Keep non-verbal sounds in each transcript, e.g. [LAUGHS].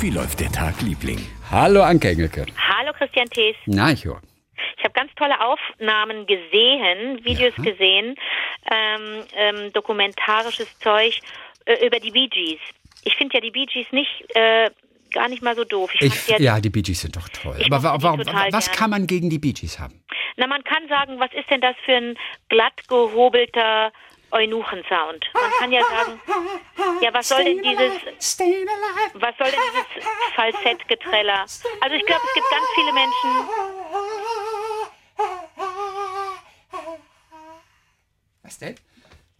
Wie läuft der Tag, Liebling? Hallo Anke Engelke. Hallo Christian Thees. Na, ich höre. Ich habe ganz tolle Aufnahmen gesehen, Videos Ja. gesehen, ähm, ähm, dokumentarisches Zeug äh, über die Bee Gees. Ich finde ja die Bee Gees nicht äh, gar nicht mal so doof. Ich, Ich, fand ja, die Bee Gees sind doch toll. Ich Aber wa mochte die wa total was gerne. kann man gegen die Bee Gees haben? Na, man kann sagen, was ist denn das für ein glatt gehobelter Eunuchensound? Man kann ja sagen, ja, was soll denn dieses, was soll denn dieses Falsettgeträller? Also ich glaube, es gibt ganz viele Menschen, Was denn?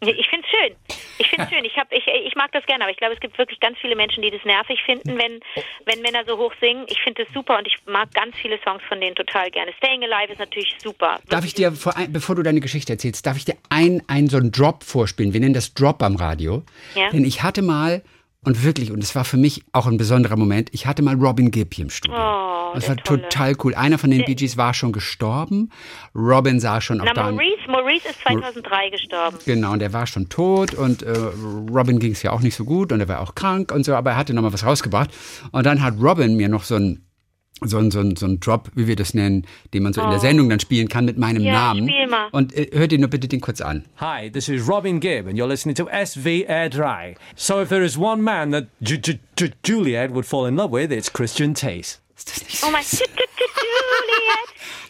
Ich finde es schön. Ich finde es schön. Ich, hab, ich, ich mag das gerne, aber ich glaube, es gibt wirklich ganz viele Menschen, die das nervig finden, wenn, wenn Männer so hoch singen. Ich finde es super und ich mag ganz viele Songs von denen total gerne. Staying Alive ist natürlich super. Darf ich dir, bevor du deine Geschichte erzählst, darf ich dir ein, ein so einen Drop vorspielen? Wir nennen das Drop am Radio. Ja. Denn ich hatte mal, und wirklich, und es war für mich auch ein besonderer Moment, ich hatte mal Robin Gibb hier im Studio. Oh, das war Tolle. total cool. Einer von den Bee Gees war schon gestorben. Robin sah schon auch Na, da. Maurice, Maurice ist 2003 gestorben. Genau, und der war schon tot und äh, Robin ging es ja auch nicht so gut und er war auch krank und so, aber er hatte nochmal was rausgebracht. Und dann hat Robin mir noch so ein so ein, so, ein, so ein Drop, wie wir das nennen, den man so in der Sendung dann spielen kann mit meinem Oh. Ja, Namen. spiel mal. Und äh, hört ihr nur bitte den kurz an. Hi, this is Robin Gibb, and you're listening to SVR Dry. So, if there is one man that J- J- J- Juliet would fall in love with, it's Christian Tace. Ist das nicht so? Oh mein Juliet.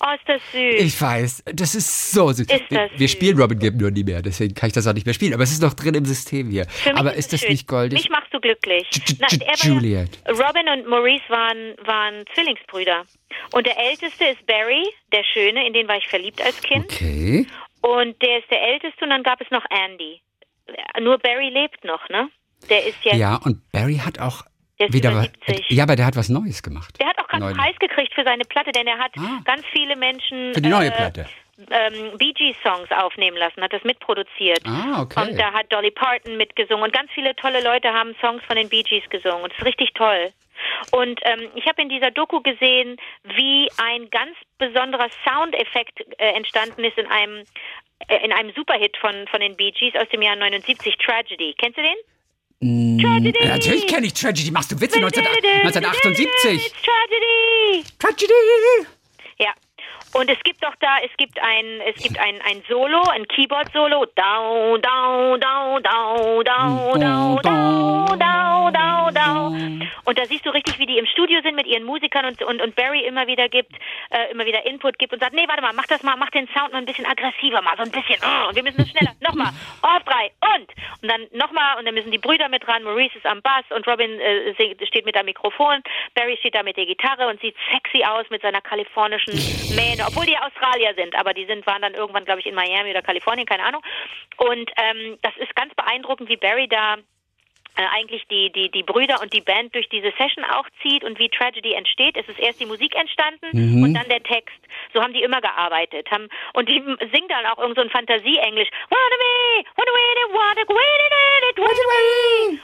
Oh, ist das süß. Ich weiß, das ist so süß. Ist wir, das wir süß. spielen Robin Gibb nur nie mehr, deswegen kann ich das auch nicht mehr spielen. Aber es ist noch drin im System hier. Aber ist das schön. nicht goldig? Mich machst du glücklich. J- Na, ja- Juliet. Robin und Maurice waren, waren Zwillingsbrüder. Und der älteste ist Barry, der Schöne, in den war ich verliebt als Kind. Okay. Und der ist der älteste und dann gab es noch Andy. Nur Barry lebt noch, ne? Der ist jetzt, Ja, und Barry hat auch der ist wieder über was. 70. Ja, aber der hat was Neues gemacht. Der hat auch gerade einen Neulich. Preis gekriegt für seine Platte, denn er hat Ah. ganz viele Menschen Für die neue äh, Platte. ähm, Bee Gees Songs aufnehmen lassen, hat das mitproduziert. Ah, okay. Und da hat Dolly Parton mitgesungen und ganz viele tolle Leute haben Songs von den Bee Gees gesungen und das ist richtig toll. Und ähm, ich habe in dieser Doku gesehen, wie ein ganz besonderer Soundeffekt äh, entstanden ist in einem äh, in einem Superhit von von den Bee Gees aus dem Jahr 79, Tragedy. Kennst du den? Tragedy! Ja, natürlich kenne ich Tragedy. Machst du Witze? 19, 1978. It's Tragedy! Tragedy. Ja. Und es gibt doch da, es gibt ein, es gibt ein, ein Solo, ein Keyboard-Solo. Down, down, down, down, down, down, down, down, down, down. Und da siehst du richtig, wie die im Studio sind mit ihren Musikern und, und, und Barry immer wieder gibt, äh, immer wieder Input gibt und sagt, nee, warte mal, mach das mal, mach den Sound mal ein bisschen aggressiver, mal so ein bisschen, oh, und wir müssen es schneller, nochmal, auf drei. Und, und dann nochmal, und dann müssen die Brüder mit dran, Maurice ist am Bass und Robin äh, steht mit am Mikrofon, Barry steht da mit der Gitarre und sieht sexy aus mit seiner kalifornischen Mähne, obwohl die Australier sind, aber die sind, waren dann irgendwann, glaube ich, in Miami oder Kalifornien, keine Ahnung. Und ähm, das ist ganz beeindruckend, wie Barry da eigentlich die, die, die Brüder und die Band durch diese Session auch zieht und wie Tragedy entsteht. Es ist erst die Musik entstanden und dann der Text. So haben die immer gearbeitet. Haben, und die singen dann auch irgend so ein Fantasie-Englisch.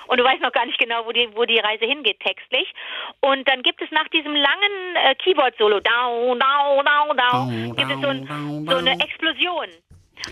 Und du weißt noch gar nicht genau, wo die, wo die Reise hingeht textlich. Und dann gibt es nach diesem langen äh, Keyboard-Solo, down, down, down, down, Down, gibt es so, ein, so eine. Explosion.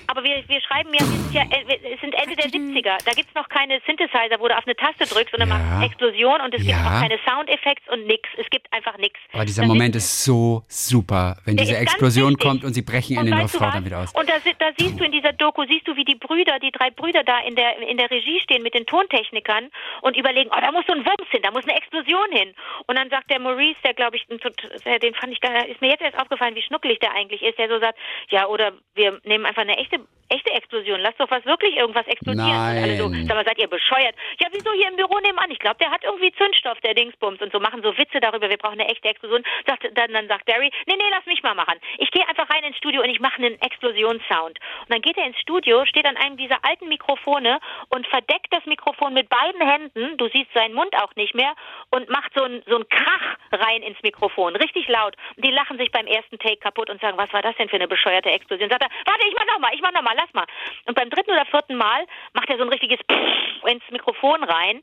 Aber wir, wir schreiben ja, wir sind ja, äh, wir- es sind Ende der 70er. Da gibt's noch keine Synthesizer, wo du auf eine Taste drückst und dann Ja. macht es Explosion und es gibt Ja. auch keine Soundeffekte und nix. Es gibt einfach nix. Aber dieser Das Moment ist so super, wenn diese Explosion kommt und sie brechen in Und den du Frau was? dann wieder aus. Und da, da siehst du in dieser Doku, siehst du, wie die Brüder, die drei Brüder da in der, in der Regie stehen mit den Tontechnikern und überlegen, oh, da muss so ein Wumms hin, da muss eine Explosion hin. Und dann sagt der Maurice, der glaube ich, den fand ich, gar- ist mir jetzt erst aufgefallen, wie schnuckelig der eigentlich ist, der so sagt, ja, oder wir nehmen einfach eine echte, echte Explosion, lass doch was wirklich irgendwas explodieren. Und alle so, Nein. sag mal, seid ihr bescheuert? Ja, wieso hier im Büro nebenan? Ich glaube, der hat irgendwie Zündstoff, der Dingsbums und so machen so Witze darüber, wir brauchen eine echte Explosion. Sagt, dann, dann sagt Barry, nee, nee, lass mich mal machen. Ich gehe einfach rein ins Studio und ich mache einen Explosionssound. Und dann geht er ins Studio, steht an einem dieser alten Mikrofone und verdeckt das Mikrofon mit beiden Händen, du siehst seinen Mund auch nicht mehr, und macht so ein, so ein Krach rein ins Mikrofon, richtig laut. Und die lachen sich beim ersten Take kaputt und sagen, was war das denn für eine bescheuerte Explosion? Sagt er, warte, ich mach nochmal, ich mach nochmal, lass mal. Und beim dritten oder vierten Mal macht er so ein richtiges Pfff ins Mikrofon rein.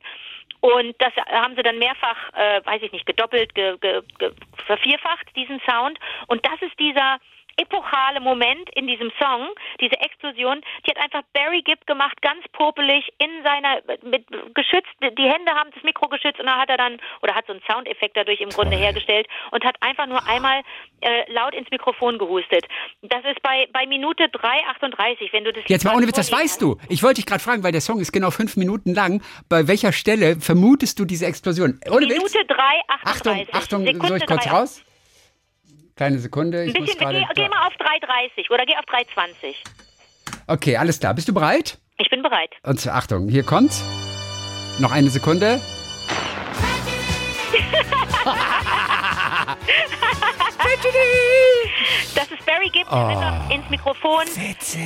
Und das haben sie dann mehrfach, äh, weiß ich nicht, gedoppelt, ge, ge, ge, vervierfacht, diesen Sound. Und das ist dieser epochale Moment in diesem Song, diese Explosion, die hat einfach Barry Gibb gemacht, ganz popelig in seiner mit geschützt, die Hände haben das Mikro geschützt und da hat er dann oder hat so einen Soundeffekt dadurch im Grunde hergestellt und hat einfach nur einmal äh, laut ins Mikrofon gehustet. Das ist bei bei Minute 3:38, wenn du das Jetzt mal ohne Witz, das weißt du. Ich wollte dich gerade fragen, weil der Song ist genau fünf Minuten lang. Bei welcher Stelle vermutest du diese Explosion? Ohne Minute Witz? 3:38. Achtung, Achtung, Sekunde soll ich kurz 3, raus? Kleine Sekunde. Ich muss bisschen, gerade. geh, geh mal auf 3,30 oder geh auf 3,20. Okay, alles klar. Bist du bereit? Ich bin bereit. Und Achtung, hier kommt's. Noch eine Sekunde. [LAUGHS] [LAUGHS] Dass es Barry Gibb Oh. oh, ins Mikrofon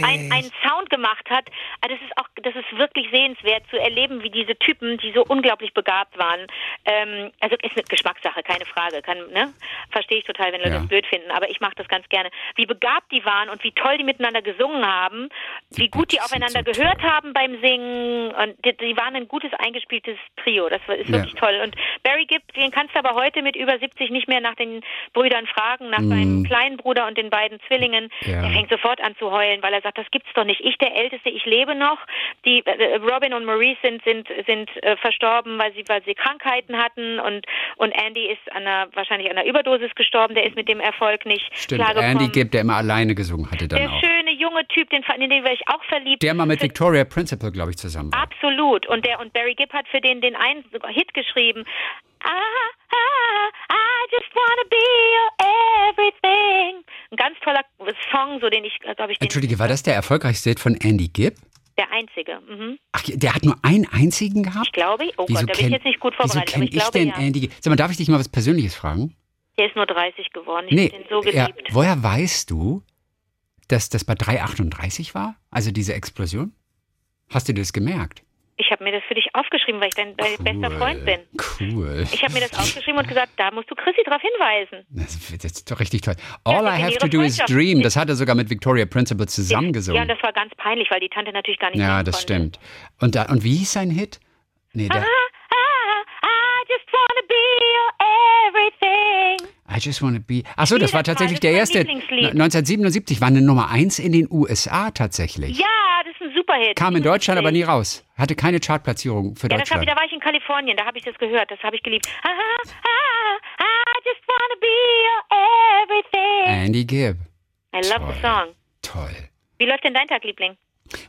ein- einen Sound gemacht hat, ah, das ist auch, das ist wirklich sehenswert zu erleben, wie diese Typen, die so unglaublich begabt waren. Ähm, also ist eine Geschmackssache, keine Frage. Kann, ne? Verstehe ich total, wenn Leute Ja. das blöd finden, aber ich mache das ganz gerne. Wie begabt die waren und wie toll die miteinander gesungen haben, wie gut die aufeinander so gehört toll. haben beim Singen und die, die waren ein gutes eingespieltes Trio. Das ist Ja. wirklich toll. Und Barry Gibb, den kannst du aber heute mit über 70 nicht mehr nach den Brüdern fragen, nach seinem kleinen Bruder und den beiden Zwillingen. Mm. Ja. Der fängt sofort an zu heulen, weil er sagt, das gibt's doch nicht. Ich der Älteste, ich lebe noch. Die äh, Robin und Maurice sind sind sind äh, verstorben, weil sie weil sie Krankheiten hatten und und Andy ist an einer wahrscheinlich an einer Überdosis gestorben. Der ist mit dem Erfolg nicht Stimmt. Andy Gibb, der immer alleine gesungen hatte dann der auch. schöne junge Typ, den, in den wäre ich auch verliebt. Der mal mit Für- Victoria Principal, glaube ich, zusammen war. Absolut. Und der und Barry Gibb hat für den den einen Hit geschrieben. Ah, ah, I just wanna be your everything. Ein ganz toller Song, so den ich, glaube ich, Entschuldige, war das der erfolgreichste Hit von Andy Gibb? der einzige. Mhm. Ach, der hat nur einen einzigen gehabt? Ich glaube, oh Wieso Gott, da bin ich kenn- jetzt nicht gut Wieso vorbereitet, aber kenne ich ich glaube denn ja. Andy Gibb? Sag mal, darf ich dich mal was Persönliches fragen? Der ist nur 30 geworden. Ich Nee, so ja, geliebt. woher weißt du, dass das bei 3,38 war? Also diese Explosion? Hast du das gemerkt? Ich habe mir das für dich aufgeschrieben, weil ich dein, dein bester Freund bin. Cool. Ich habe mir das aufgeschrieben und gesagt, da musst du Chrissy drauf hinweisen. Das, das ist doch richtig toll. All Ja, I have to do is dream. Das hat er sogar mit Victoria Principal Ja, zusammengesungen. und das war ganz peinlich, weil die Tante natürlich gar nicht Ja, das konnte. stimmt. Und, da, und wie hieß sein Hit? Nee, der, just wanna be. Achso, das war tatsächlich der erste. mein Lieblingslied. 1977 war eine Nummer 1 in den USA tatsächlich. Ja, das ist ein Superhit. Kam in Deutschland aber nie raus. Hatte keine Chartplatzierung für Ja, Deutschland. da war ich in Kalifornien, da habe ich das gehört, das habe ich geliebt. I just wanna be your everything. Andy Gibb. I love the toll. song. Toll. Wie läuft denn dein Tag, Liebling?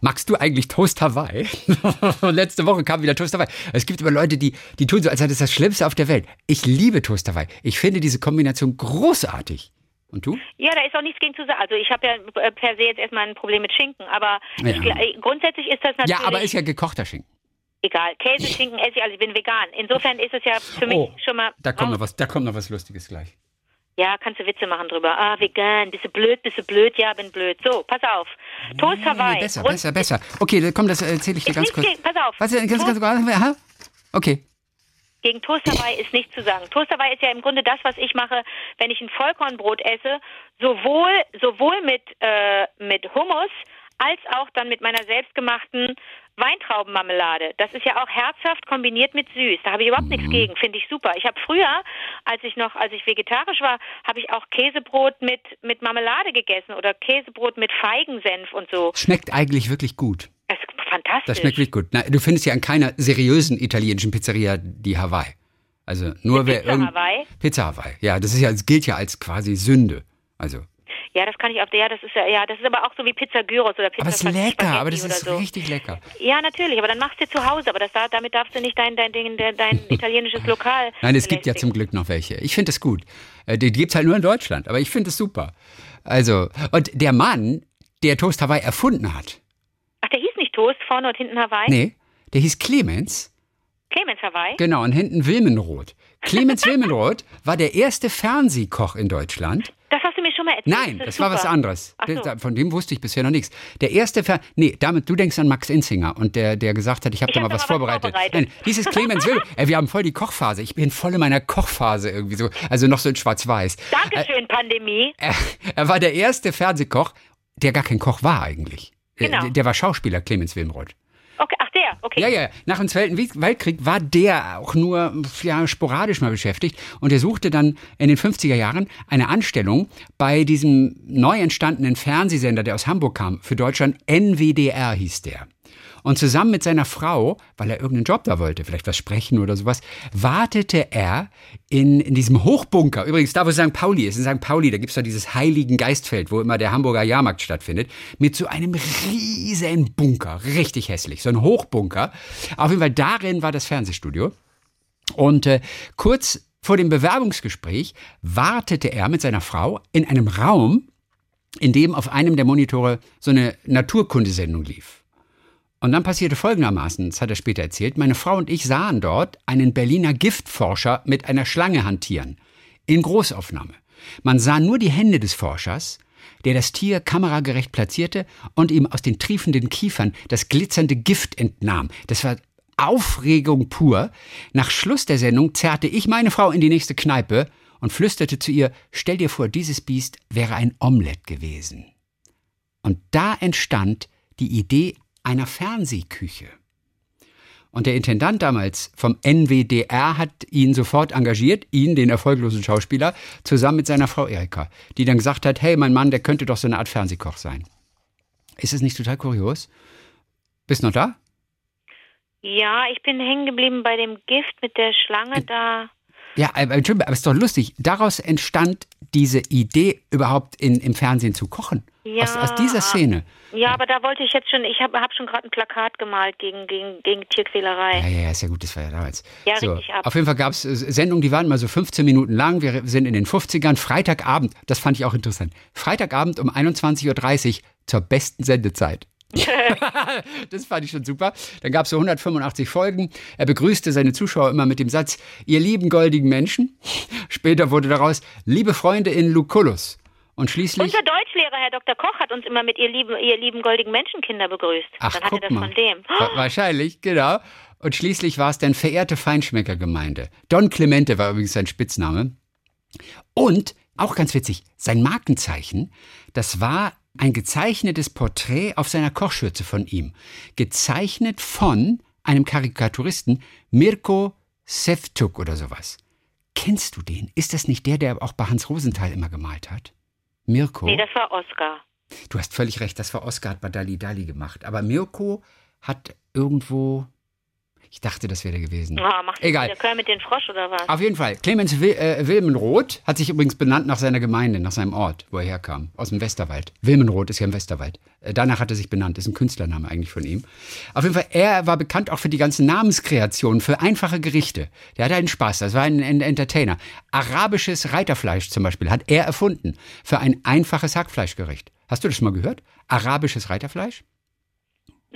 Magst du eigentlich Toast Hawaii? [LAUGHS] Letzte Woche kam wieder Toast Hawaii. Es gibt immer Leute, die, die tun so, als sei das das Schlimmste auf der Welt. Ich liebe Toast Hawaii. Ich finde diese Kombination großartig. Und du? Ja, da ist auch nichts gegen zu sagen. Also ich habe ja äh, per se jetzt erstmal ein Problem mit Schinken, aber Ja. ich, grundsätzlich ist das natürlich Ja, aber ist ja gekochter Schinken. egal. Käse, [LAUGHS] Schinken esse ich, also ich bin vegan. Insofern ist es ja für mich Oh, schon mal Da kommt, raus. noch was, da kommt noch was Lustiges gleich. Ja, kannst du Witze machen drüber. Ah, vegan, bist du blöd, bist du blöd, ja, bin blöd. So, pass auf. Toast Hawaii. Nee, besser, besser, besser. Okay, komm, das erzähle ich dir ganz kurz. gegen, pass auf. Was, ganz, ganz, ganz, aha. Okay. gegen Toast Hawaii ist nichts zu sagen. Toast Hawaii ist ja im Grunde das, was ich mache, wenn ich ein Vollkornbrot esse, sowohl, sowohl mit, äh, mit Hummus als auch dann mit meiner selbstgemachten Weintraubenmarmelade. Das ist ja auch herzhaft kombiniert mit süß. Da habe ich überhaupt nichts gegen, finde ich super. Ich habe früher, als ich noch, als ich vegetarisch war, habe ich auch Käsebrot mit, mit Marmelade gegessen oder Käsebrot mit Feigensenf und so. Schmeckt eigentlich wirklich gut. Das ist fantastisch. Das schmeckt wirklich gut. Na, du findest ja an keiner seriösen italienischen Pizzeria die Hawaii. Also nur wer Pizza Hawaii? Pizza Hawaii. Ja, das ist ja, das gilt ja als quasi Sünde. Also, Ja, das kann ich auf der, ja, das ist ja, ja, das ist aber auch so wie Pizza Gyros oder Pizza aber es ist lecker, aber das ist so. richtig lecker. Ja, natürlich, aber dann machst du zu Hause, aber das, da- damit darfst du nicht dein, dein, dein, dein, [LAUGHS] dein italienisches Lokal. Nein, es gibt ja zum Glück noch welche. Ich finde es gut. Äh, Die gibt's halt nur in Deutschland, aber ich finde es super. Also, und der Mann, der Toast Hawaii erfunden hat, Ach, der hieß nicht Toast, vorne und hinten Hawaii? nee, der hieß Clemens, Clemens Hawaii? genau, und hinten Wilmenroth. Clemens [LAUGHS] Wilmenroth war der erste Fernsehkoch in Deutschland. Das hast du mir schon mal erzählt. Nein, ist das war was anderes. So. Von dem wusste ich bisher noch nichts. Der erste Fer Nee, damit, du denkst an Max Inzinger und der, der gesagt hat, ich habe da hab mal was vorbereitet. vorbereitet. Nein, dieses Clemens Will. Ey, wir haben voll die Kochphase. Ich bin voll in meiner Kochphase irgendwie so. Also noch so in Schwarz-Weiß. Dankeschön, Pandemie. Er, er war der erste Fernsehkoch, der gar kein Koch war eigentlich. Genau. Der, der war Schauspieler, Clemens Wilmroth. Okay, ja, ja. Nach dem Zweiten Weltkrieg war der auch nur ja, sporadisch mal beschäftigt und er suchte dann in den 50er Jahren eine Anstellung bei diesem neu entstandenen Fernsehsender, der aus Hamburg kam, für Deutschland. NWDR hieß der. Und zusammen mit seiner Frau, weil er irgendeinen Job da wollte, vielleicht was sprechen oder sowas, wartete er in, in diesem Hochbunker. Übrigens, da wo St. Pauli ist, in St. Pauli, da gibt's doch dieses heiligen Geistfeld, wo immer der Hamburger Jahrmarkt stattfindet, mit so einem riesen Bunker. Richtig hässlich. So ein Hochbunker. Auf jeden Fall darin war das Fernsehstudio. Und äh, kurz vor dem Bewerbungsgespräch wartete er mit seiner Frau in einem Raum, in dem auf einem der Monitore so eine Naturkundesendung lief. Und dann passierte folgendermaßen, das hat er später erzählt, meine Frau und ich sahen dort einen Berliner Giftforscher mit einer Schlange hantieren. In Großaufnahme. Man sah nur die Hände des Forschers, der das Tier kameragerecht platzierte und ihm aus den triefenden Kiefern das glitzernde Gift entnahm. Das war Aufregung pur. Nach Schluss der Sendung zerrte ich meine Frau in die nächste Kneipe und flüsterte zu ihr, stell dir vor, dieses Biest wäre ein Omelett gewesen. Und da entstand die Idee einer Fernsehküche. Und der Intendant damals vom NWDR hat ihn sofort engagiert, ihn, den erfolglosen Schauspieler, zusammen mit seiner Frau Erika, die dann gesagt hat, hey, mein Mann, der könnte doch so eine Art Fernsehkoch sein. Ist es nicht total kurios? Bist du noch da? Ja, ich bin hängen geblieben bei dem Gift mit der Schlange da. Ja, aber, aber es ist doch lustig. Daraus entstand diese Idee, überhaupt in, im Fernsehen zu kochen. Ja. Aus, aus dieser Szene. Ja, aber da wollte ich jetzt schon, ich habe hab schon gerade ein Plakat gemalt gegen, gegen, gegen Tierquälerei. Ja, ja, ja, ist ja gut, das war ja damals. Ja, so, richtig ab. Auf jeden Fall gab es Sendungen, die waren mal so 15 Minuten lang. Wir sind in den 50ern, Freitagabend, das fand ich auch interessant. Freitagabend um 21.30 Uhr zur besten Sendezeit. [LAUGHS] das fand ich schon super. Dann gab es so 185 Folgen. Er begrüßte seine Zuschauer immer mit dem Satz, ihr lieben goldigen Menschen. [LAUGHS] Später wurde daraus, liebe Freunde in Lucullus. Und schließlich. Unser Deutschlehrer, Herr Dr. Koch, hat uns immer mit ihr lieben, ihr lieben goldigen Menschenkinder begrüßt. Ach, Dann hatte guck das mal. von dem. Wa- Wahrscheinlich, genau. Und schließlich war es dann verehrte Feinschmeckergemeinde. Don Clemente war übrigens sein Spitzname. Und, auch ganz witzig, sein Markenzeichen, das war ein gezeichnetes Porträt auf seiner Kochschürze von ihm. Gezeichnet von einem Karikaturisten, Mirko Sevtuk oder sowas. Kennst du den? Ist das nicht der, der auch bei Hans Rosenthal immer gemalt hat? Mirko? Nee, das war Oscar. Du hast völlig recht, das war Oscar, hat bei Dali Dali gemacht. Aber Mirko hat irgendwo. Ich dachte, das wäre der gewesen. Ah, macht Egal. der Kör mit den Frosch oder was? Auf jeden Fall. Clemens Wil äh, Wilmenroth hat sich übrigens benannt nach seiner Gemeinde, nach seinem Ort, wo er herkam, aus dem Westerwald. Wilmenroth ist ja im Westerwald. Äh, danach hat er sich benannt, ist ein Künstlername eigentlich von ihm. Auf jeden Fall, er war bekannt auch für die ganzen Namenskreationen, für einfache Gerichte. Der hatte einen Spaß, das war ein, ein Entertainer. Arabisches Reiterfleisch zum Beispiel hat er erfunden für ein einfaches Hackfleischgericht. Hast du das schon mal gehört? Arabisches Reiterfleisch?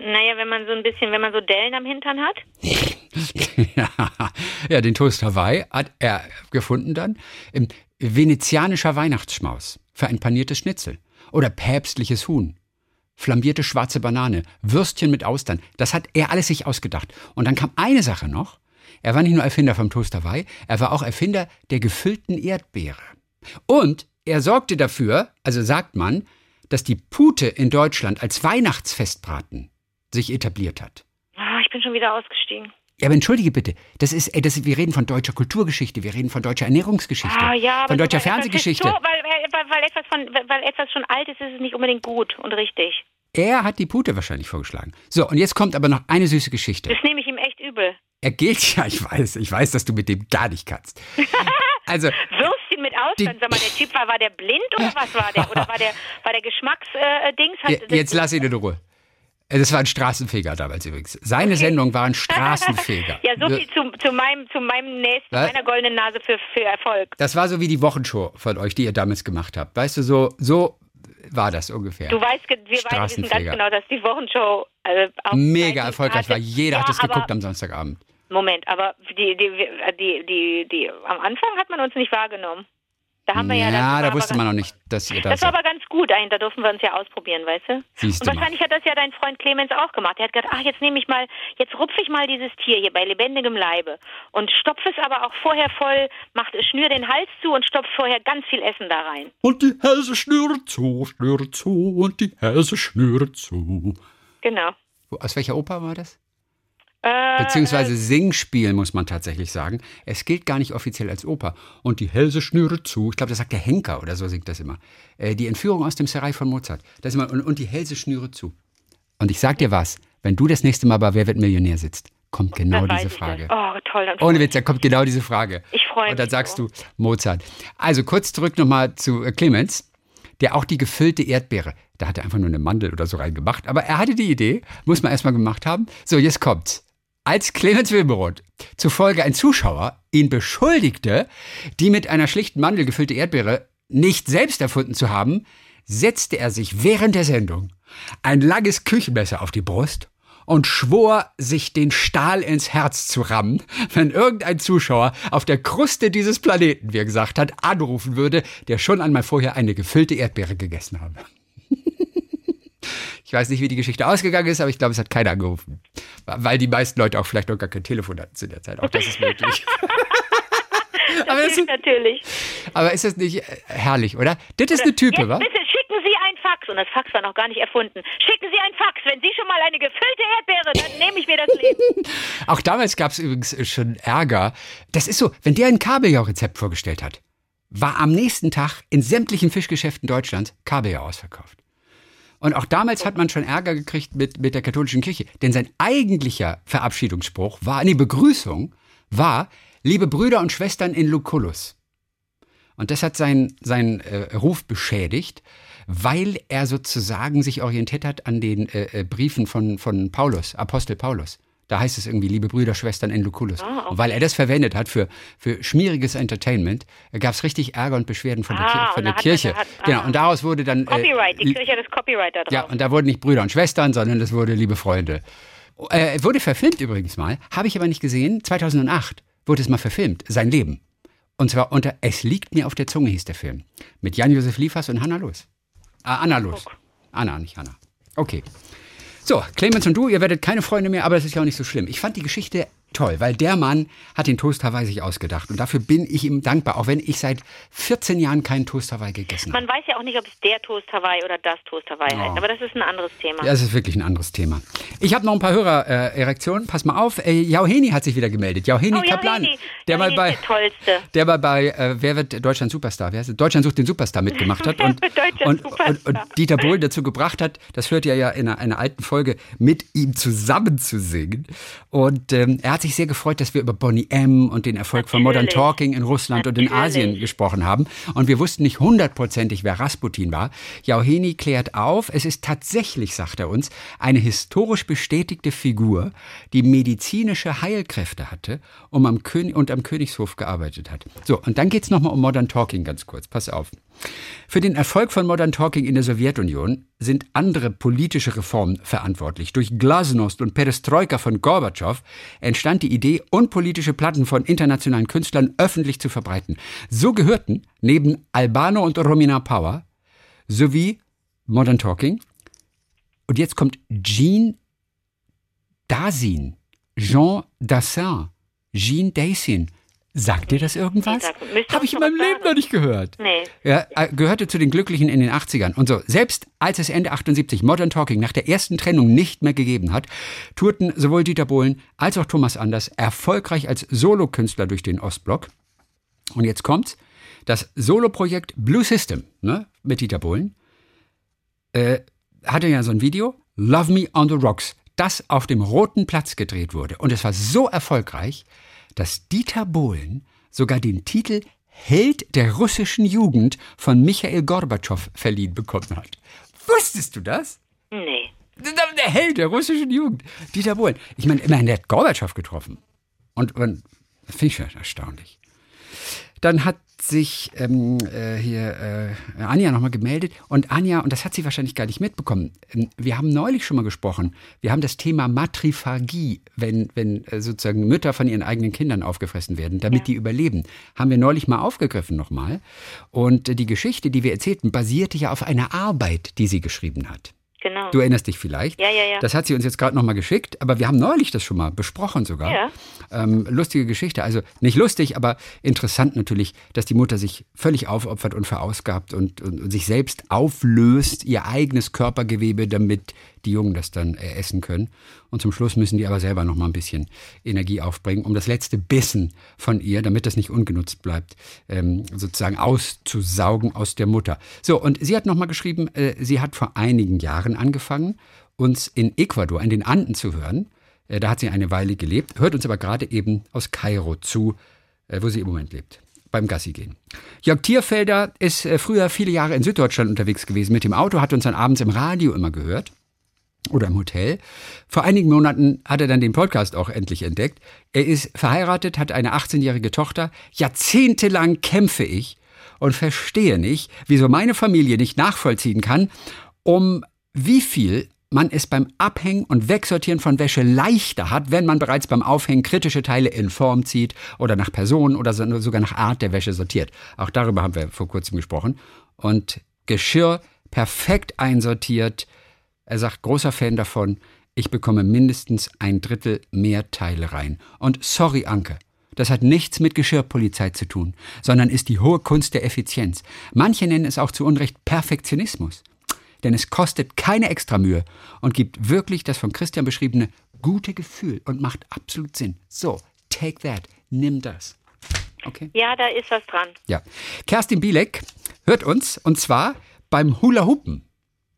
Naja, wenn man so ein bisschen, wenn man so Dellen am Hintern hat. [LAUGHS] ja, den Toast Hawaii hat er gefunden dann. Ähm, venezianischer Weihnachtsschmaus für ein paniertes Schnitzel. Oder päpstliches Huhn. Flambierte schwarze Banane, Würstchen mit Austern. Das hat er alles sich ausgedacht. Und dann kam eine Sache noch. Er war nicht nur Erfinder vom Toast Hawaii, er war auch Erfinder der gefüllten Erdbeere. Und er sorgte dafür, also sagt man, dass die Pute in Deutschland als Weihnachtsfestbraten sich etabliert hat. Ah, ich bin schon wieder ausgestiegen. Ja, aber entschuldige bitte, das ist, ey, das, wir reden von deutscher Kulturgeschichte, wir reden von deutscher Ernährungsgeschichte, Ah, ja, von deutscher Fernsehgeschichte. So, weil, weil, etwas von, weil etwas schon alt ist, ist es nicht unbedingt gut und richtig. Er hat die Pute wahrscheinlich vorgeschlagen. So, und jetzt kommt aber noch eine süße Geschichte. Das nehme ich ihm echt übel. Er gilt, [LAUGHS] ja, ich weiß, ich weiß, dass du mit dem gar nicht kannst. [LAUGHS] Also, Würstchen mit Austern, sag mal, der Typ war, war der blind oder was war der? Oder war der, war der Geschmacksdings? [LAUGHS] Äh, jetzt lass ihn in Ruhe. Äh, Das war ein Straßenfeger damals übrigens. Seine Sendung war ein [LAUGHS] Straßenfeger. Ja, so viel zu, zu meinem, zu meinem nächsten, Was? meiner goldenen Nase für, für Erfolg. Das war so wie die Wochenshow von euch, die ihr damals gemacht habt. Weißt du, so, so war das ungefähr. Du weißt, wir beide wissen ganz genau, dass die Wochenshow auch Mega erfolgreich war. Jeder hat ja, es geguckt am Samstagabend. Moment, aber die, die, die, die, die, am Anfang hat man uns nicht wahrgenommen. Da haben wir ja, ja, das da war wusste aber man noch ganz- nicht, dass ihr da Das war aber ganz gut, da durften wir uns ja ausprobieren, weißt du? Siehst Und mal. wahrscheinlich hat das ja dein Freund Clemens auch gemacht. Er hat gedacht, ach, jetzt nehme ich mal, jetzt rupfe ich mal dieses Tier hier bei lebendigem Leibe und stopfe es aber auch vorher voll, macht, schnür den Hals zu und stopf vorher ganz viel Essen da rein. Und die Hälse schnürt zu, schnürt zu und die Hälse schnürt zu. Genau. Aus welcher Oper war das? Äh, Beziehungsweise Singspiel, muss man tatsächlich sagen. Es gilt gar nicht offiziell als Oper. Und die Hälse schnüre zu. Ich glaube, das sagt der Henker oder so singt das immer. Äh, die Entführung aus dem Serai von Mozart. Das immer, und, und die Hälse schnüre zu. Und ich sag dir was, wenn du das nächste Mal bei Wer wird Millionär sitzt, kommt genau diese Frage. Oh, toll. Ohne Witz, da kommt genau diese Frage. Ich freu Und dann mich sagst so. du Mozart. Also kurz zurück nochmal zu äh, Clemens, der auch die gefüllte Erdbeere, da hat er einfach nur eine Mandel oder so reingemacht, aber er hatte die Idee, muss man erstmal gemacht haben. So, jetzt kommt's. Als Clemens Wilmeroth zufolge ein Zuschauer ihn beschuldigte, die mit einer schlichten Mandel gefüllte Erdbeere nicht selbst erfunden zu haben, setzte er sich während der Sendung ein langes Küchenmesser auf die Brust und schwor, sich den Stahl ins Herz zu rammen, wenn irgendein Zuschauer auf der Kruste dieses Planeten, wie er gesagt hat, anrufen würde, der schon einmal vorher eine gefüllte Erdbeere gegessen habe. Ich weiß nicht, wie die Geschichte ausgegangen ist, aber ich glaube, es hat keiner angerufen. Weil die meisten Leute auch vielleicht noch gar kein Telefon hatten zu der Zeit. Auch das ist möglich. [LAUGHS] [LAUGHS] aber, Das ist, natürlich. aber ist das nicht äh, herrlich, oder? Das ist eine Type, Jetzt wa? bitte schicken Sie ein Fax. Und das Fax war noch gar nicht erfunden. Schicken Sie ein Fax. Wenn Sie schon mal eine gefüllte Erdbeere, dann nehme ich mir das Leben. [LAUGHS] Auch damals gab es übrigens schon Ärger. Das ist so, wenn der ein Kabeljau-Rezept vorgestellt hat, war am nächsten Tag in sämtlichen Fischgeschäften Deutschlands Kabeljau ausverkauft. Und auch damals hat man schon Ärger gekriegt mit, mit der katholischen Kirche. Denn sein eigentlicher Verabschiedungsspruch war, nee, Begrüßung war, liebe Brüder und Schwestern in Lucullus. Und das hat seinen, seinen äh, Ruf beschädigt, weil er sozusagen sich orientiert hat an den äh, äh, Briefen von, von Paulus, Apostel Paulus. Da heißt es irgendwie, liebe Brüder, Schwestern in Lucullus. Ah, okay. Und weil er das verwendet hat für, für schmieriges Entertainment, gab es richtig Ärger und Beschwerden von der, Ah, Kir- von der Kirche. da hat- genau, ah. und daraus wurde dann... Copyright. Die äh, Kirche hat das Copyright da drauf. ja, und da wurden nicht Brüder und Schwestern, sondern es wurde liebe Freunde. Äh, wurde verfilmt übrigens mal, habe ich aber nicht gesehen. 2008 wurde es mal verfilmt, sein Leben. Und zwar unter Es liegt mir auf der Zunge hieß der Film. Mit Jan-Josef Liefers und Hanna Los. Ah, Anna Los. Anna, nicht Hanna. Okay. So, Clemens und du, ihr werdet keine Freunde mehr, aber das ist ja auch nicht so schlimm. Ich fand die Geschichte toll, weil der Mann hat den Toast Hawaii sich ausgedacht. Und dafür bin ich ihm dankbar, auch wenn ich seit 14 Jahren keinen Toast Hawaii gegessen habe. Man weiß ja auch nicht, ob es der Toast Hawaii oder das Toast Hawaii Oh. heißt. Aber das ist ein anderes Thema. Ja, Das ist wirklich ein anderes Thema. Ich habe noch ein paar Hörer-Erektionen. Pass mal auf. Äh, Jauheni hat sich wieder gemeldet. Jauheni Oh, Kaplan. Jauheni. Der mal bei, der Tollste. der mal bei äh, Wer wird Deutschland Superstar? Wer heißt? Deutschland sucht den Superstar mitgemacht hat. [LAUGHS] Und, und, und, und Dieter Bohlen dazu gebracht hat, das hört ihr ja in einer, einer alten Folge, mit ihm zusammen zu singen. Und ähm, er hat sich sehr gefreut, dass wir über Bonnie M. und den Erfolg von Modern Natürlich. Talking in Russland und in Natürlich. Asien gesprochen haben. Und wir wussten nicht hundertprozentig, wer Rasputin war. Jauheni klärt auf, es ist tatsächlich, sagt er uns, eine historisch bestätigte Figur, die medizinische Heilkräfte hatte um am König und am Königshof gearbeitet hat. So, und dann geht's nochmal um Modern Talking ganz kurz. Pass auf. Für den Erfolg von Modern Talking in der Sowjetunion sind andere politische Reformen verantwortlich. Durch Glasnost und Perestroika von Gorbatschow entstand die Idee, unpolitische Platten von internationalen Künstlern öffentlich zu verbreiten. So gehörten neben Albano und Romina Power sowie Modern Talking und jetzt kommt Jean Dasin, Jean Dassin, Jean Dasin. Sagt dir das irgendwas? Habe ich in meinem Leben noch nicht gehört. Nee. Er äh, gehörte zu den Glücklichen in den 80ern. Und so, selbst als es Ende 78 Modern Talking nach der ersten Trennung nicht mehr gegeben hat, tourten sowohl Dieter Bohlen als auch Thomas Anders erfolgreich als Solokünstler durch den Ostblock. Und jetzt kommt's. Das Soloprojekt Blue System ne, mit Dieter Bohlen äh, hatte ja so ein Video, Love Me on the Rocks, das auf dem Roten Platz gedreht wurde. Und es war so erfolgreich, dass Dieter Bohlen sogar den Titel Held der russischen Jugend von Michael Gorbatschow verliehen bekommen hat. Wusstest du das? Nee. Der Held der russischen Jugend, Dieter Bohlen. Ich meine, immerhin, der hat Gorbatschow getroffen. Und, und das finde ich schon erstaunlich. Dann hat sich ähm, äh, hier äh, Anja nochmal gemeldet. Und Anja, und das hat sie wahrscheinlich gar nicht mitbekommen, ähm, wir haben neulich schon mal gesprochen, wir haben das Thema Matriphagie, wenn, wenn äh, sozusagen Mütter von ihren eigenen Kindern aufgefressen werden, damit die überleben, haben wir neulich mal aufgegriffen nochmal. Und äh, die Geschichte, die wir erzählten, basierte ja auf einer Arbeit, die sie geschrieben hat. Genau. Du erinnerst dich vielleicht. Ja, ja, ja. Das hat sie uns jetzt gerade nochmal geschickt, aber wir haben neulich das schon mal besprochen sogar. Ja. Ähm, lustige Geschichte. Also nicht lustig, aber interessant natürlich, dass die Mutter sich völlig aufopfert und verausgabt und, und, und sich selbst auflöst, ihr eigenes Körpergewebe, damit die Jungen das dann äh, essen können. Und zum Schluss müssen die aber selber noch mal ein bisschen Energie aufbringen, um das letzte Bissen von ihr, damit das nicht ungenutzt bleibt, ähm, sozusagen auszusaugen aus der Mutter. So, und sie hat noch mal geschrieben, äh, sie hat vor einigen Jahren angefangen, uns in Ecuador, in den Anden zu hören. Äh, da hat sie eine Weile gelebt, hört uns aber gerade eben aus Kairo zu, wo sie im Moment lebt beim Gassi gehen. Jörg Tierfelder ist früher viele Jahre in Süddeutschland unterwegs gewesen mit dem Auto, hat uns dann abends im Radio immer gehört oder im Hotel. Vor einigen Monaten hat er dann den Podcast auch endlich entdeckt. Er ist verheiratet, hat eine 18-jährige Tochter. Jahrzehntelang kämpfe ich und verstehe nicht, wieso meine Familie nicht nachvollziehen kann, um wie viel man es beim Abhängen und Wegsortieren von Wäsche leichter hat, wenn man bereits beim Aufhängen kritische Teile in Form zieht oder nach Person oder sogar nach Art der Wäsche sortiert. Auch darüber haben wir vor kurzem gesprochen. Und Geschirr perfekt einsortiert. Er sagt, großer Fan davon. Ich bekomme mindestens ein Drittel mehr Teile rein. Und sorry, Anke. Das hat nichts mit Geschirrpolizei zu tun, sondern ist die hohe Kunst der Effizienz. Manche nennen es auch zu Unrecht Perfektionismus denn es kostet keine extra Mühe und gibt wirklich das von Christian beschriebene gute Gefühl und macht absolut Sinn. So, take that, nimm das. Okay? Ja, da ist was dran. Ja. Kerstin Bielek hört uns und zwar beim Hula Hoopen.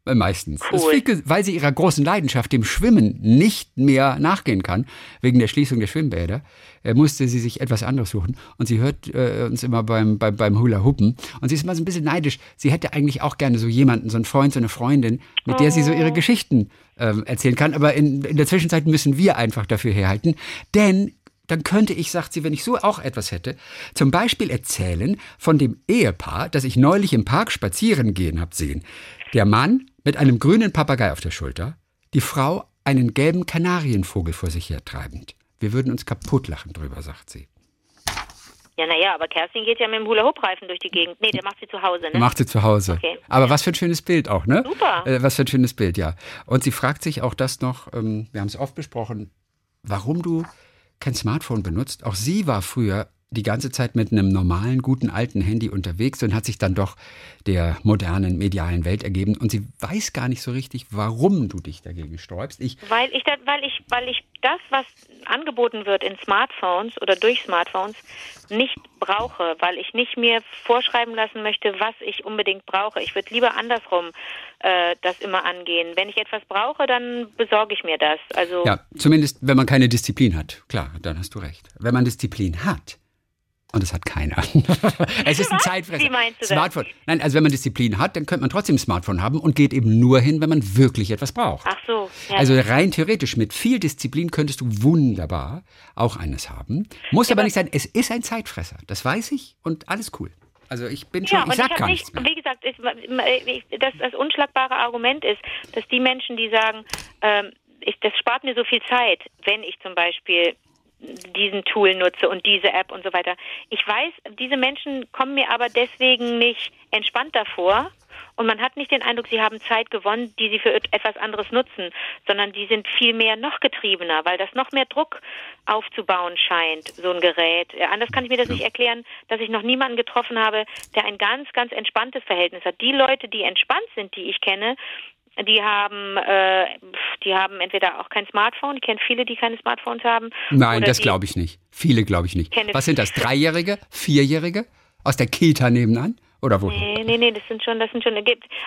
Äh, meistens. Cool. Viel, weil sie ihrer großen Leidenschaft, dem Schwimmen, nicht mehr nachgehen kann, wegen der Schließung der Schwimmbäder, äh, musste sie sich etwas anderes suchen. Und sie hört äh, uns immer beim, beim, beim Hula Hoopen. Und sie ist immer so ein bisschen neidisch. Sie hätte eigentlich auch gerne so jemanden, so einen Freund, so eine Freundin, mit oh. der sie so ihre oh. Geschichten ähm, erzählen kann. Aber in, in der Zwischenzeit müssen wir einfach dafür herhalten. Denn dann könnte ich, sagt sie, wenn ich so auch etwas hätte, zum Beispiel erzählen von dem Ehepaar, das ich neulich im Park spazieren gehen habe sehen. Der Mann mit einem grünen Papagei auf der Schulter, die Frau einen gelben Kanarienvogel vor sich her treibend. Wir würden uns kaputtlachen drüber, sagt sie. Ja, naja, aber Kerstin geht ja mit dem Hula-Hoop-Reifen durch die Gegend. Nee, der macht sie zu Hause, ne? Macht sie zu Hause. Okay. Aber was für ein schönes Bild auch, ne? Super. Äh, was für ein schönes Bild, ja. Und sie fragt sich auch das noch, ähm, wir haben es oft besprochen, warum du kein Smartphone benutzt. Auch sie war früher die ganze Zeit mit einem normalen, guten, alten Handy unterwegs und hat sich dann doch der modernen medialen Welt ergeben. Und sie weiß gar nicht so richtig, warum du dich dagegen sträubst. Ich weil, ich, weil, ich, weil ich das, was angeboten wird in Smartphones oder durch Smartphones, nicht brauche, weil ich nicht mir vorschreiben lassen möchte, was ich unbedingt brauche. Ich würde lieber andersrum äh, das immer angehen. Wenn ich etwas brauche, dann besorge ich mir das. Also ja, zumindest wenn man keine Disziplin hat. Klar, dann hast du recht. Wenn man Disziplin hat, und das hat keiner. [LAUGHS] es ist ein Zeitfresser. Wie meinst du Smartphone. Das? Nein, also wenn man Disziplin hat, dann könnte man trotzdem ein Smartphone haben und geht eben nur hin, wenn man wirklich etwas braucht. Ach so. Ja. Also rein theoretisch mit viel Disziplin könntest du wunderbar auch eines haben. Muss ja, aber nicht sein. Es ist ein Zeitfresser. Das weiß ich und alles cool. Also ich bin schon, ja, ich sag ich gar nicht. Wie gesagt, ist, das, das unschlagbare Argument ist, dass die Menschen, die sagen, ähm, ich, das spart mir so viel Zeit, wenn ich zum Beispiel diesen Tool nutze und diese App und so weiter. Ich weiß, diese Menschen kommen mir aber deswegen nicht entspannt davor und man hat nicht den Eindruck, sie haben Zeit gewonnen, die sie für etwas anderes nutzen, sondern die sind viel mehr noch getriebener, weil das noch mehr Druck aufzubauen scheint, so ein Gerät. Anders kann ich mir das nicht erklären, dass ich noch niemanden getroffen habe, der ein ganz, ganz entspanntes Verhältnis hat. Die Leute, die entspannt sind, die ich kenne, die haben, äh, die haben entweder auch kein Smartphone. Ich kenne viele, die keine Smartphones haben. Nein, das glaube ich nicht. Viele glaube ich nicht. Was sind das? Dreijährige? Vierjährige? Aus der Kita nebenan? Oder wo? Nee, nee, nee, das sind schon, das sind schon,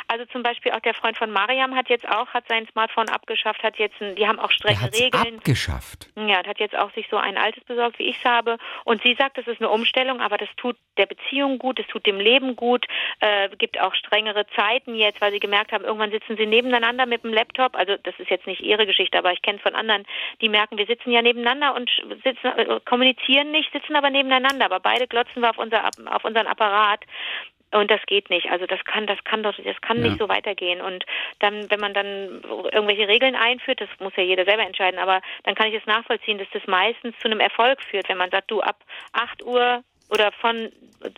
also zum Beispiel auch der Freund von Mariam hat jetzt auch, hat sein Smartphone abgeschafft, hat jetzt, ein, die haben auch strenge Regeln. abgeschafft? Ja, hat jetzt auch sich so ein altes besorgt, wie ich es habe. Und sie sagt, das ist eine Umstellung, aber das tut der Beziehung gut, es tut dem Leben gut, äh, gibt auch strengere Zeiten jetzt, weil sie gemerkt haben, irgendwann sitzen sie nebeneinander mit dem Laptop. Also das ist jetzt nicht ihre Geschichte, aber ich kenne es von anderen, die merken, wir sitzen ja nebeneinander und sitzen, äh, kommunizieren nicht, sitzen aber nebeneinander, aber beide glotzen wir auf, unser, auf unseren Apparat. Und das geht nicht. Also das kann, das kann doch, das kann ja. nicht so weitergehen. Und dann, wenn man dann irgendwelche Regeln einführt, das muss ja jeder selber entscheiden, aber dann kann ich es nachvollziehen, dass das meistens zu einem Erfolg führt, wenn man sagt, du ab 8 Uhr oder von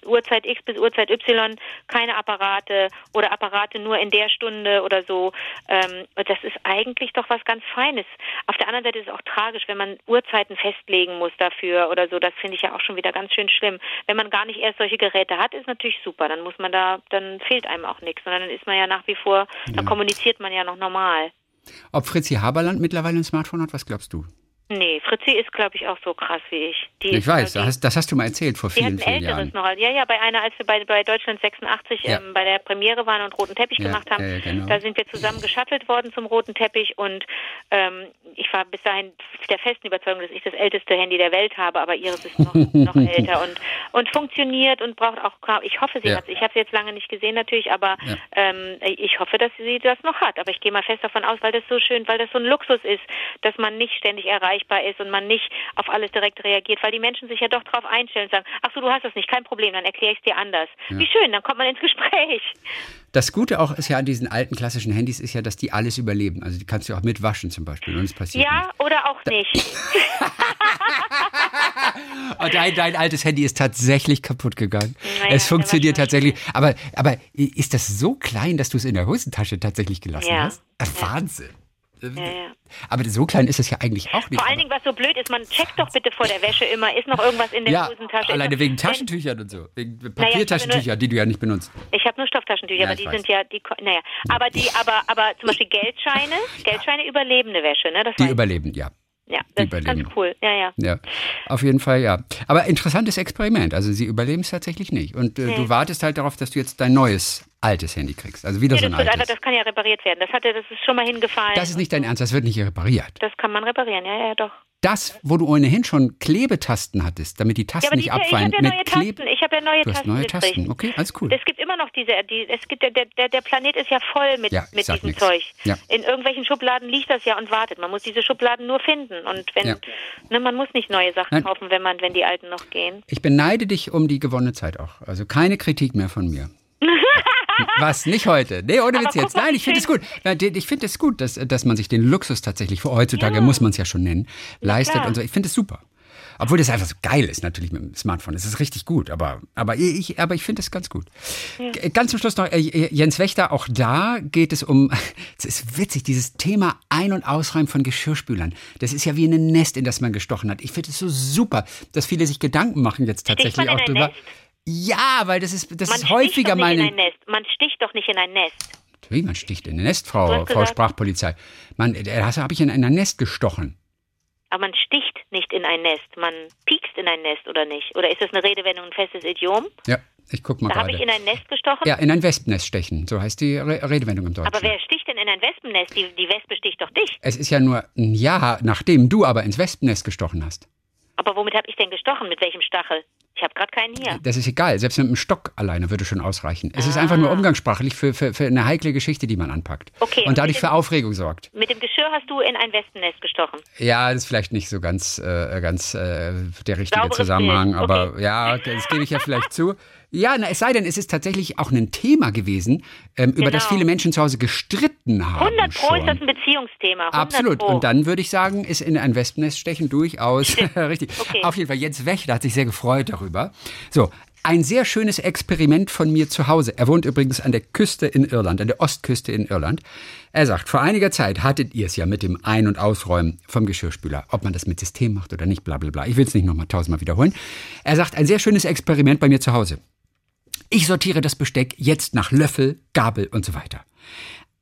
Uhrzeit X bis Uhrzeit Y keine Apparate oder Apparate nur in der Stunde oder so. Ähm, das ist eigentlich doch was ganz Feines. Auf der anderen Seite ist es auch tragisch, wenn man Uhrzeiten festlegen muss dafür oder so. Das finde ich ja auch schon wieder ganz schön schlimm. Wenn man gar nicht erst solche Geräte hat, ist natürlich super. Dann muss man da, dann fehlt einem auch nichts, sondern dann ist man ja nach wie vor, dann kommuniziert man ja noch normal. Ob Fritzi Haberland mittlerweile ein Smartphone hat, was glaubst du? Nee, Fritzi ist, glaube ich, auch so krass wie ich. Die Ich ist, weiß, das hast, das hast du mal erzählt vor vielen, ein vielen älteres Jahren. noch. Ja, ja, bei einer, als wir bei, bei Deutschland 86 Ja. ähm, bei der Premiere waren und roten Teppich Ja, gemacht haben, ja, genau. da sind wir zusammen geschattelt worden zum roten Teppich und ähm, ich war bis dahin der festen Überzeugung, dass ich das älteste Handy der Welt habe, aber ihres ist noch, [LAUGHS] noch älter und, und funktioniert und braucht auch, ich hoffe, sie hat Ich habe sie jetzt lange nicht gesehen natürlich, aber ähm, ich hoffe, dass sie das noch hat. Aber ich gehe mal fest davon aus, weil das so schön, weil das so ein Luxus ist, dass man nicht ständig erreichbar ist und man nicht auf alles direkt reagiert, weil die Menschen sich ja doch darauf einstellen und sagen, ach so, du hast das nicht, kein Problem, dann erkläre ich es dir anders. Wie schön, dann kommt man ins Gespräch. Das Gute auch ist ja an diesen alten klassischen Handys ist ja, dass die alles überleben. Also die kannst du auch mitwaschen zum Beispiel und es passiert Ja, oder auch nicht. nicht. [LAUGHS] Und dein, dein altes Handy ist tatsächlich kaputt gegangen. Naja, es funktioniert tatsächlich. Aber, aber ist das so klein, dass du es in der Hosentasche tatsächlich gelassen Ja. hast? Wahnsinn. Ja, ja. Aber so klein ist es ja eigentlich auch nicht. Vor allen Dingen, was so blöd ist, man checkt doch bitte vor der Wäsche immer, ist noch irgendwas in der ja, Hosentasche. Alleine wegen Taschentüchern und so. Wegen ich hab Papiertaschentüchern, die du ja nicht benutzt. Ich habe nur Stofftaschentücher, aber die weiß. sind ja, die, naja, aber die, aber, aber zum Beispiel Geldscheine, [LAUGHS] Geldscheine überlebende Wäsche, ne? Das Die überleben, ja. ja, die das ist ganz überleben. cool, ja, ja. Ja, auf jeden Fall ja. Aber interessantes Experiment. Also sie überleben es tatsächlich nicht. Und äh, du wartest halt darauf, dass du jetzt dein neues altes Handy kriegst. Also wieder Nee, so das, ein wird altes. das kann ja repariert werden. Das hatte, das ist schon mal hingefallen. Das ist nicht dein Ernst, das wird nicht repariert. Das kann man reparieren, ja, ja, doch. Das, wo du ohnehin schon Klebetasten hattest, damit die Tasten Ja, nicht ich abfallen. habe ja neue Kleb Tasten. Ich habe ja neue du hast Tasten neue. Tasten. Okay, alles cool. Es gibt immer noch diese, die, es gibt der, der, der Planet ist ja voll mit, Ja, ich mit diesem nix. Zeug. Ja. In irgendwelchen Schubladen liegt das ja und wartet. Man muss diese Schubladen nur finden. Und wenn, ne, man muss nicht neue Sachen Nein. kaufen, wenn man, wenn die alten noch gehen. Ich beneide dich um die gewonnene Zeit auch. Also keine Kritik mehr von mir. Was? Nicht heute? Nee, ohne Witz jetzt. Nein, ich finde es gut. Ich finde es gut, dass, dass man sich den Luxus tatsächlich, für heutzutage muss man es ja schon nennen, leistet klar. und so. Ich finde es super. Obwohl das einfach so geil ist, natürlich mit dem Smartphone. Es ist richtig gut, aber, aber ich, aber ich finde es ganz gut. G- Ganz zum Schluss noch, äh, Jens Wächter, auch da geht es um, [LAUGHS] es ist witzig, dieses Thema Ein- und Ausräumen von Geschirrspülern. Das ist ja wie ein Nest, in das man gestochen hat. Ich finde es so super, dass viele sich Gedanken machen jetzt tatsächlich auch drüber. Nest? Ja, weil das ist, das Man ist häufiger mal. Man sticht doch nicht in ein Nest. Natürlich, man sticht in ein Nest, Frau, Frau Sprachpolizei. Man, äh, das habe ich in ein Nest gestochen. Aber man sticht nicht in ein Nest. Man piekst in ein Nest oder nicht? Oder ist das eine Redewendung, ein festes Idiom? Ja, ich guck mal Da habe ich in gerade. ein Nest gestochen. Ja, in ein Wespennest stechen. So heißt die Re Redewendung im Deutschen. Aber wer sticht denn in ein Wespennest? Die, die Wespe sticht doch dich. es ist ja nur ein Jahr, nachdem du aber ins Wespennest gestochen hast. Aber womit habe ich denn gestochen? Mit welchem Stachel? Ich habe gerade keinen hier. Das ist egal. Selbst mit einem Stock alleine würde schon ausreichen. Es ist Ah. einfach nur umgangssprachlich für, für, für eine heikle Geschichte, die man anpackt. Okay, Und dadurch mit für dem- Aufregung sorgt. Mit dem Geschirr hast du in ein Wespennest gestochen. Ja, das ist vielleicht nicht so ganz, äh, ganz äh, der richtige Sauberes Zusammenhang, Bild, aber okay. ja, das gebe ich ja vielleicht zu. [LAUGHS] Ja, na, es sei denn, es ist tatsächlich auch ein Thema gewesen, ähm, über das Genau. viele Menschen zu Hause gestritten haben. 100 Pro schon. ist das ein Beziehungsthema. 100 Absolut. Pro. Und dann würde ich sagen, ist in ein Wespennest stechen durchaus [LAUGHS] [LAUGHS] richtig. Okay. Auf jeden Fall, Jens Wächter hat sich sehr gefreut darüber. So. Ein sehr schönes Experiment von mir zu Hause. Er wohnt übrigens an der Küste in Irland, an der Ostküste in Irland. Er sagt, vor einiger Zeit hattet ihr es ja mit dem Ein- und Ausräumen vom Geschirrspüler. Ob man das mit System macht oder nicht, bla bla bla. Ich will es nicht nochmal tausendmal wiederholen. Er sagt, ein sehr schönes Experiment bei mir zu Hause. Ich sortiere das Besteck jetzt nach Löffel, Gabel und so weiter.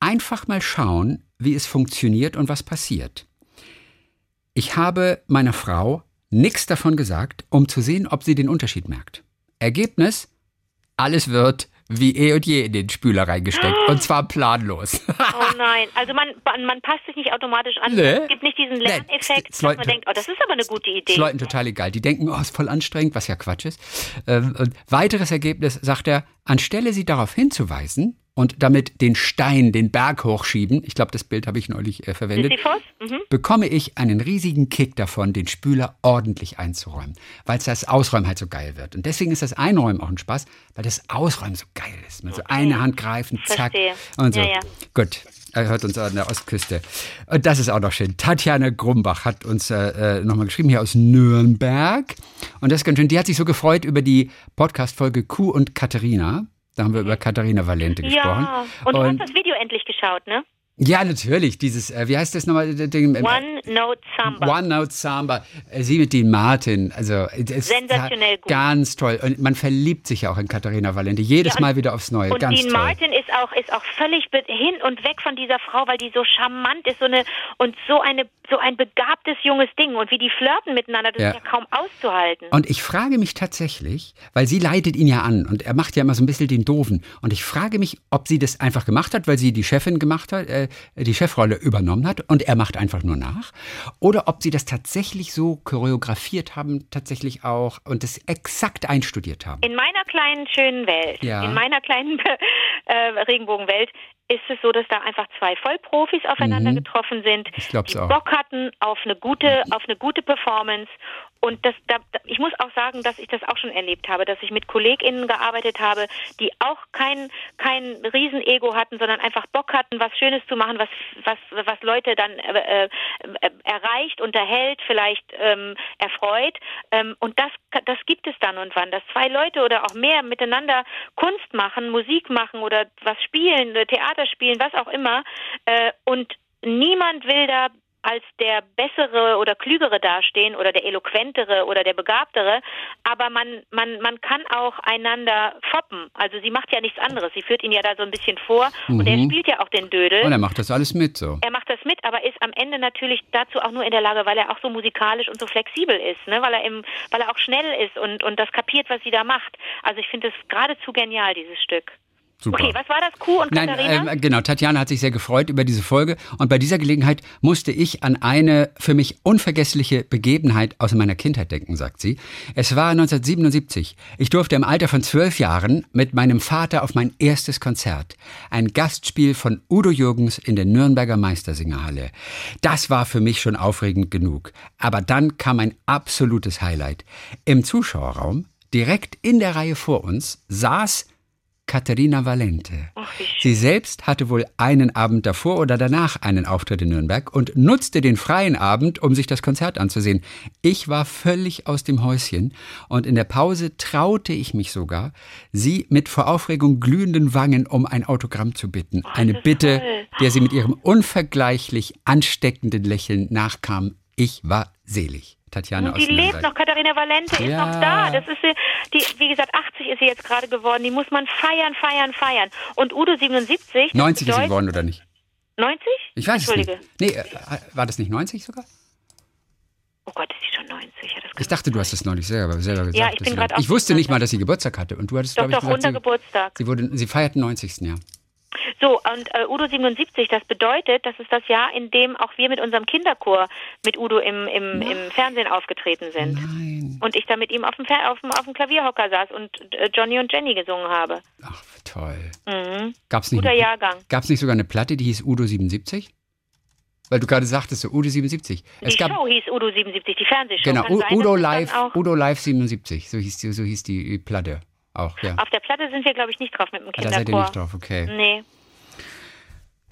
Einfach mal schauen, wie es funktioniert und was passiert. Ich habe meiner Frau nichts davon gesagt, um zu sehen, ob sie den Unterschied merkt. Ergebnis? Alles wird wie eh und je in den Spüler reingesteckt. Und zwar planlos. Oh nein, also man, man passt sich nicht automatisch an. Nee. Es gibt nicht diesen Nee, Lerneffekt, es dass man denkt, oh, das ist aber eine gute Idee. Ist Leuten total egal. Die denken, oh, ist voll anstrengend, was ja Quatsch ist. Ähm, und weiteres Ergebnis sagt er, anstelle sie darauf hinzuweisen und damit den Stein den Berg hochschieben, ich glaube, das Bild habe ich neulich äh, verwendet? Mhm. bekomme ich einen riesigen Kick davon, den Spüler ordentlich einzuräumen, weil es das Ausräumen halt so geil wird. Und deswegen ist das Einräumen auch ein Spaß, weil das Ausräumen so geil ist. Mit so eine Hand greifen, zack Verstehe. und so. Ja, ja. Gut, er hört uns an der Ostküste. Und das ist auch noch schön. Tatjana Grumbach hat uns äh, nochmal geschrieben, hier aus Nürnberg. Und das ist ganz schön. Die hat sich so gefreut über die Podcast-Folge Kuh und Katharina. Da haben wir über Katharina Valente gesprochen. Ja, und du hast das Video endlich geschaut, ne? Ja, natürlich. Dieses, äh, wie heißt das nochmal? äh? One Note Samba. One Note Samba. Äh, Sie mit Dean Martin. Also, äh, es ist Sensationell gut. Ganz toll. Und man verliebt sich ja auch in Katharina Valente. Jedes Ja, Mal wieder aufs Neue. Und ganz Dean toll. Martin ist auch, ist auch völlig hin und weg von dieser Frau, weil die so charmant ist so eine, und so, eine, so ein begabtes junges Ding. Und wie die flirten miteinander, das Ja. ist ja kaum auszuhalten. Und ich frage mich tatsächlich, weil sie leitet ihn ja an und er macht ja immer so ein bisschen den Doofen. Und ich frage mich, ob sie das einfach gemacht hat, weil sie die Chefin gemacht hat, äh, die Chefrolle übernommen hat und er macht einfach nur nach. Oder ob sie das tatsächlich so choreografiert haben, tatsächlich auch und das exakt einstudiert haben. In meiner kleinen schönen Welt, Ja. in meiner kleinen [LAUGHS] äh, Regenbogenwelt, ist es so, dass da einfach zwei Vollprofis aufeinander getroffen sind, Mhm. Ich glaub's die auch. Bock hatten auf eine gute, auf eine gute Performance. Und das, da, ich muss auch sagen, dass ich das auch schon erlebt habe, dass ich mit KollegInnen gearbeitet habe, die auch kein, kein Riesenego hatten, sondern einfach Bock hatten, was Schönes zu machen, was, was, was Leute dann äh, äh, erreicht, unterhält, vielleicht ähm, erfreut. Ähm, und das, das gibt es dann und wann, dass zwei Leute oder auch mehr miteinander Kunst machen, Musik machen oder was spielen, oder Theater spielen, was auch immer. Äh, und niemand will da als der bessere oder klügere dastehen oder der eloquentere oder der begabtere, aber man man man kann auch einander foppen. Also sie macht ja nichts anderes. Sie führt ihn ja da so ein bisschen vor und er spielt ja auch den Dödel. Und er macht das alles mit so. Er macht das mit, aber ist am Ende natürlich dazu auch nur in der Lage, weil er auch so musikalisch und so flexibel ist, ne? weil er im, weil er auch schnell ist und, und das kapiert, was sie da macht. Also ich finde es geradezu genial, dieses Stück. Super. Okay, was war das? Kuh und Nein, Katharina? ähm, genau. Tatjana hat sich sehr gefreut über diese Folge. Und bei dieser Gelegenheit musste ich an eine für mich unvergessliche Begebenheit aus meiner Kindheit denken, sagt sie. Es war 1977. Ich durfte im Alter von zwölf Jahren mit meinem Vater auf mein erstes Konzert. Ein Gastspiel von Udo Jürgens in der Nürnberger Meistersingerhalle. Das war für mich schon aufregend genug. Aber dann kam ein absolutes Highlight. Im Zuschauerraum, direkt in der Reihe vor uns, saß Katharina Valente. Ach. Sie selbst hatte wohl einen Abend davor oder danach einen Auftritt in Nürnberg und nutzte den freien Abend, um sich das Konzert anzusehen. Ich war völlig aus dem Häuschen und in der Pause traute ich mich sogar, sie mit vor Aufregung glühenden Wangen um ein Autogramm zu bitten. Eine Bitte, der sie mit ihrem unvergleichlich ansteckenden Lächeln nachkam. Ich war selig. Tatjana die lebt noch, Katharina Valente ist Ja. noch da. Das ist sie, die, wie gesagt, 80 ist sie jetzt gerade geworden. Die muss man feiern, feiern, feiern. Und Udo 77. das 90 ist sie geworden, oder nicht? 90? Ich weiß es Entschuldige. nicht. Nee, äh, war das nicht 90 sogar? Oh Gott, ist sie schon 90? Ja, Ich dachte, du hast das neulich selber, selber gesagt. Ja, ich bin grad ich wusste nicht mal, dass sie Geburtstag hatte. Und du hattest, Doch, glaube ich, doch, gesagt, sie, Geburtstag. sie, wurde, sie feiert den 90. Jahr. So, und äh, Udo 77, das bedeutet, das ist das Jahr, in dem auch wir mit unserem Kinderchor mit Udo im, im, im Fernsehen aufgetreten sind. Nein. Und ich da mit ihm auf dem, Fer auf dem, auf dem Klavierhocker saß und äh, Johnny und Jenny gesungen habe. Ach, toll. Mhm. Gab's nicht, Guter Jahrgang. Gab's nicht sogar eine Platte, die hieß Udo 77? Weil du gerade sagtest, so Udo 77. Es Die gab, Show hieß Udo 77, die Fernsehshow. genau, Kann sein, Udo es dann Live, Udo Live 77. So hieß die, so hieß die Platte auch, ja. auf der Platte sind wir, glaube ich, nicht drauf mit dem Da seid ihr Kinderchor. nicht drauf, okay. Nee.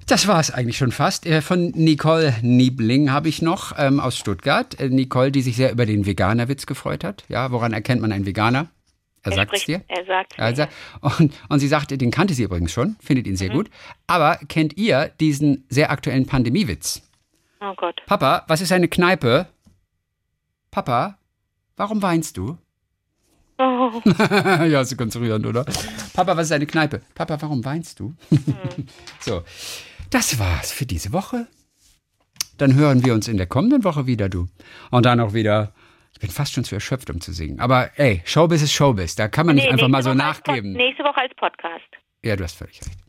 Das war es eigentlich schon fast. Äh, Von Nicole Niebling habe ich noch ähm, aus Stuttgart. Äh, Nicole, die sich sehr über den Veganerwitz gefreut hat. Ja, woran erkennt man einen Veganer? Er, Er sagt es dir. Er sagt Also, und, und sie sagte, den kannte sie übrigens schon, findet ihn Mhm. sehr gut. Aber kennt ihr diesen sehr aktuellen Pandemiewitz? Oh Gott. Papa, was ist eine Kneipe? Papa, warum weinst du? Oh. [LAUGHS] ja, ist ganz rührend, oder? Papa, was ist eine Kneipe? Papa, warum weinst du? [LAUGHS] so, das war's für diese Woche. Dann hören wir uns in der kommenden Woche wieder, du. Und dann auch wieder. Ich bin fast schon zu erschöpft, um zu singen. Aber ey, Showbiz ist Showbiz. Da kann man nicht Nee, einfach mal so Woche nachgeben. Nächste Woche als Podcast. Ja, du hast völlig recht.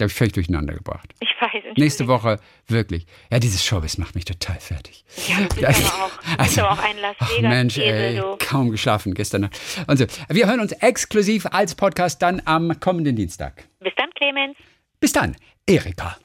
Da habe ich völlig durcheinander gebracht. Ich weiß. Entschuldigung. Nächste Woche, wirklich. Ja, dieses Showbiz macht mich total fertig. Ja, du Also- aber auch, du also- aber auch ein Las Ach Vegas Mensch, Esel, ey, du. kaum geschlafen gestern Nacht. Und so. Wir hören uns exklusiv als Podcast dann am kommenden Dienstag. Bis dann, Clemens. Bis dann, Erika.